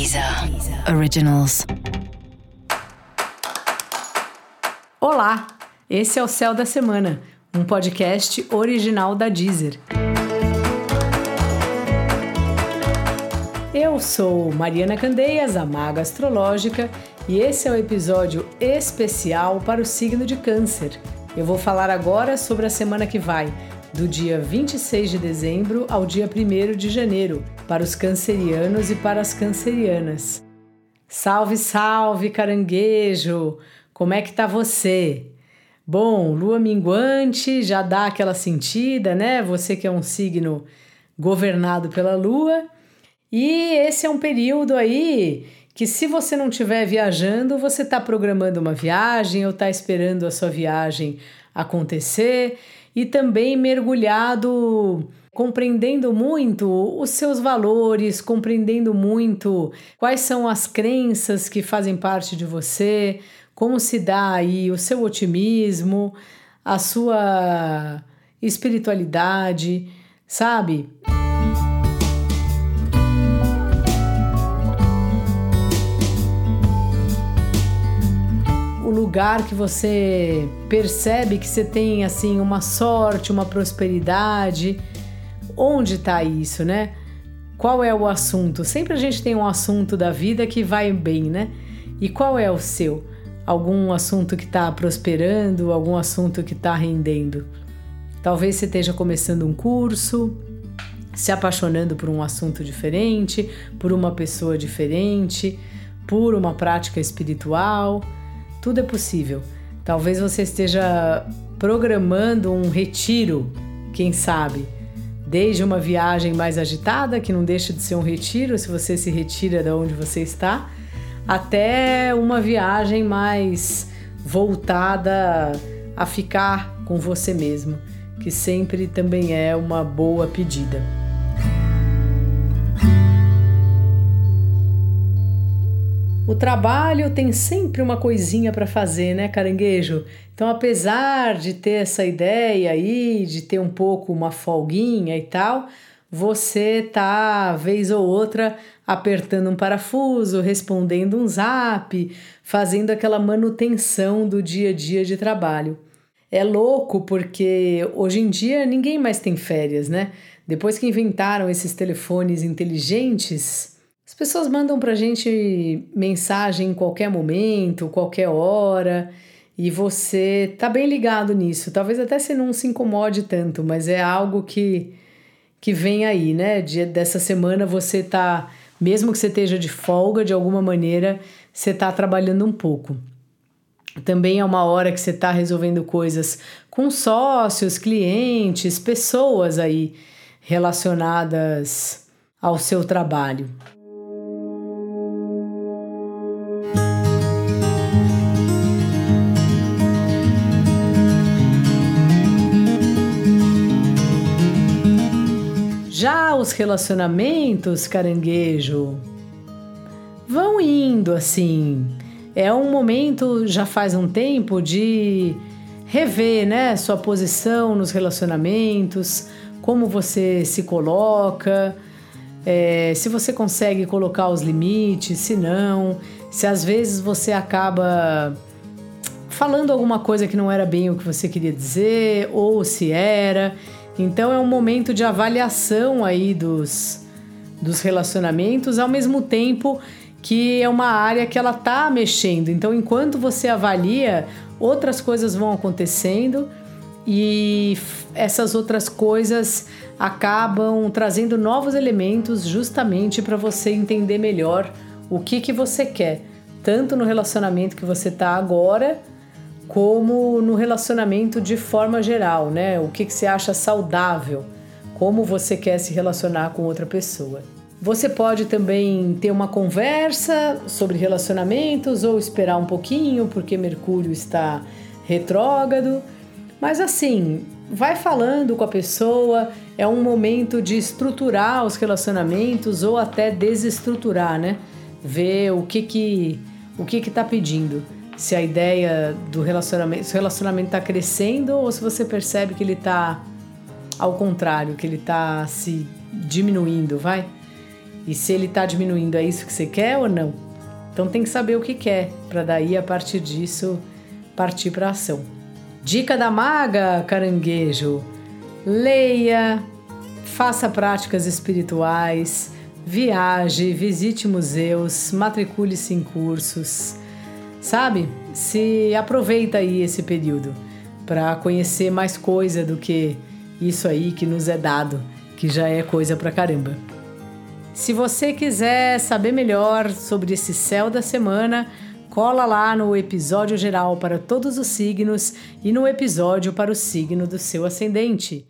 Deezer Originals. Olá, esse é o Céu da Semana, um podcast original da Deezer. Eu sou Mariana Candeias, a Maga Astrológica, e esse é o um episódio especial para o signo de Câncer. Eu vou falar agora sobre a semana que vai, do dia 26 de dezembro ao dia 1 de janeiro, para os cancerianos e para as cancerianas. Salve, salve, caranguejo! Como é que tá você? Bom, lua minguante já dá aquela sentida, né? Você que é um signo governado pela lua. E esse é um período aí que se você não estiver viajando, você está programando uma viagem ou está esperando a sua viagem acontecer e também mergulhado compreendendo muito os seus valores, compreendendo muito quais são as crenças que fazem parte de você, como se dá aí o seu otimismo, a sua espiritualidade, sabe? o lugar que você percebe que você tem assim uma sorte, uma prosperidade. Onde está isso, né? Qual é o assunto? Sempre a gente tem um assunto da vida que vai bem, né? E qual é o seu? Algum assunto que está prosperando, algum assunto que está rendendo? Talvez você esteja começando um curso, se apaixonando por um assunto diferente, por uma pessoa diferente, por uma prática espiritual. Tudo é possível. Talvez você esteja programando um retiro, quem sabe? Desde uma viagem mais agitada, que não deixa de ser um retiro, se você se retira de onde você está, até uma viagem mais voltada a ficar com você mesmo, que sempre também é uma boa pedida. O trabalho tem sempre uma coisinha para fazer, né, caranguejo? Então, apesar de ter essa ideia aí, de ter um pouco uma folguinha e tal, você tá, vez ou outra, apertando um parafuso, respondendo um zap, fazendo aquela manutenção do dia a dia de trabalho. É louco porque hoje em dia ninguém mais tem férias, né? Depois que inventaram esses telefones inteligentes, as pessoas mandam pra gente mensagem em qualquer momento, qualquer hora, e você tá bem ligado nisso. Talvez até você não se incomode tanto, mas é algo que, que vem aí, né? Dia dessa semana você tá, mesmo que você esteja de folga de alguma maneira, você tá trabalhando um pouco. Também é uma hora que você está resolvendo coisas com sócios, clientes, pessoas aí relacionadas ao seu trabalho. Os relacionamentos, caranguejo, vão indo assim. É um momento, já faz um tempo, de rever né, sua posição nos relacionamentos, como você se coloca, é, se você consegue colocar os limites, se não, se às vezes você acaba falando alguma coisa que não era bem o que você queria dizer, ou se era. Então é um momento de avaliação aí dos, dos relacionamentos, ao mesmo tempo que é uma área que ela tá mexendo. Então, enquanto você avalia, outras coisas vão acontecendo e essas outras coisas acabam trazendo novos elementos justamente para você entender melhor o que que você quer, tanto no relacionamento que você tá agora, como no relacionamento de forma geral, né? O que, que você acha saudável, como você quer se relacionar com outra pessoa. Você pode também ter uma conversa sobre relacionamentos ou esperar um pouquinho, porque Mercúrio está retrógrado. Mas assim, vai falando com a pessoa, é um momento de estruturar os relacionamentos ou até desestruturar, né? Ver o que que o que que tá pedindo se a ideia do relacionamento, se o relacionamento está crescendo ou se você percebe que ele está ao contrário, que ele está se diminuindo, vai? E se ele está diminuindo, é isso que você quer ou não? Então tem que saber o que quer, para daí a partir disso partir para ação. Dica da maga, caranguejo: leia, faça práticas espirituais, viaje, visite museus, matricule-se em cursos. Sabe? Se aproveita aí esse período para conhecer mais coisa do que isso aí que nos é dado, que já é coisa pra caramba. Se você quiser saber melhor sobre esse céu da semana, cola lá no episódio geral para todos os signos e no episódio para o signo do seu ascendente.